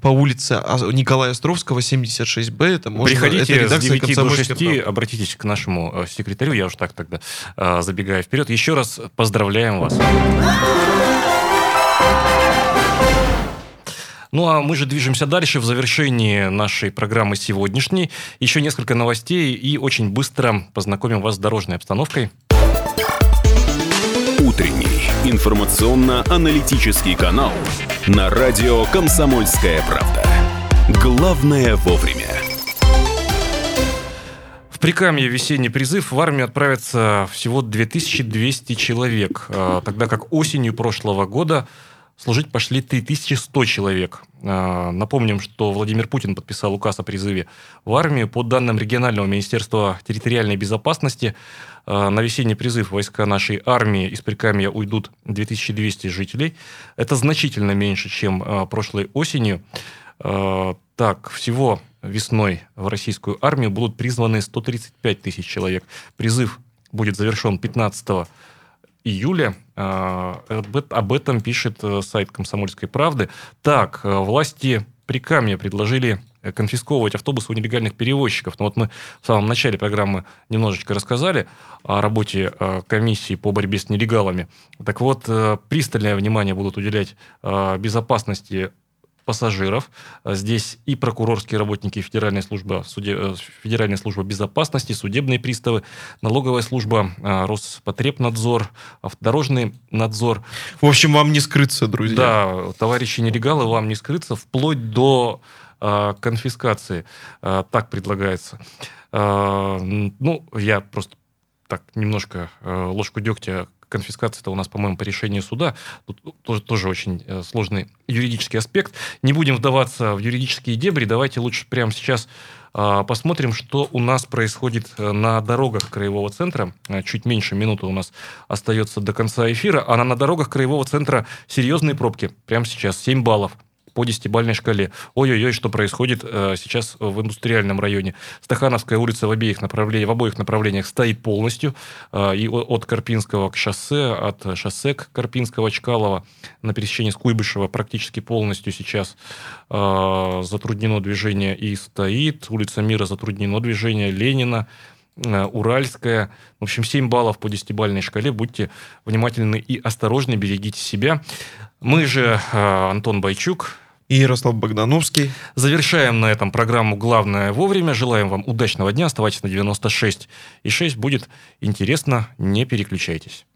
по улице А- Николая Островского, 76Б. Это можно, это Приходите с редакция 9 до «Комсомольской 6, правды». обратитесь к нашему э, секретарю, я уж так тогда э, забегаю вперед. Еще раз поздравляем вас. Ну а мы же движемся дальше в завершении нашей программы сегодняшней. Еще несколько новостей и очень быстро познакомим вас с дорожной обстановкой. Утренний информационно-аналитический канал на радио «Комсомольская правда». Главное вовремя. В Прикамье весенний призыв в армию отправится всего 2200 человек, э, тогда как осенью прошлого года служить пошли 3100 человек. Э, Напомним, что Владимир Путин подписал указ о призыве в армию. По данным регионального министерства территориальной безопасности, э, на весенний призыв войска нашей армии из Прикамья уйдут 2200 жителей. Это значительно меньше, чем э, прошлой осенью. Так, всего весной в российскую армию будут призваны 135 тысяч человек. Призыв будет завершен 15 июля. Э, Об эт- об этом пишет э, сайт «Комсомольской правды». Так, э, власти Прикамья предложили э, конфисковывать автобусы у нелегальных перевозчиков. Но вот мы в самом начале программы немножечко рассказали о работе комиссии по борьбе с нелегалами. Так вот, пристальное внимание будут уделять безопасности пассажиров. Здесь и прокурорские работники Федеральной службы, суде, Федеральной службы безопасности, судебные приставы, налоговая служба, Роспотребнадзор, автодорожный надзор. В общем, вам не скрыться, друзья. Да, товарищи нелегалы, вам не скрыться, вплоть до э, конфискации. Э, так предлагается. Э, ну, я просто так немножко э, ложку дегтя конфискация это у нас, по-моему, по решению суда. Тут тоже, тоже очень э, сложный юридический аспект. Не будем вдаваться в юридические дебри. Давайте лучше прямо сейчас э, посмотрим, что у нас происходит э, на дорогах Краевого центра. Чуть меньше минуты у нас остается до конца эфира. А на дорогах Краевого центра серьезные пробки. Прямо сейчас 7 баллов по десятибальной шкале. Ой-ой-ой, что происходит э, сейчас в индустриальном районе. Стахановская улица в, обеих направлениях, в обоих направлениях стоит полностью. Э, и от Карпинского к шоссе, от шоссе к Карпинского, Чкалова на пересечении с Куйбышева практически полностью сейчас э, затруднено движение и стоит. Улица Мира затруднено движение. Ленина, э, Уральская. В общем, 7 баллов по десятибальной шкале. Будьте внимательны и осторожны, берегите себя. Мы же, э, Антон Байчук, и Ярослав Богдановский. Завершаем на этом программу «Главное вовремя». Желаем вам удачного дня. Оставайтесь на 96 и 6. Будет интересно. Не переключайтесь.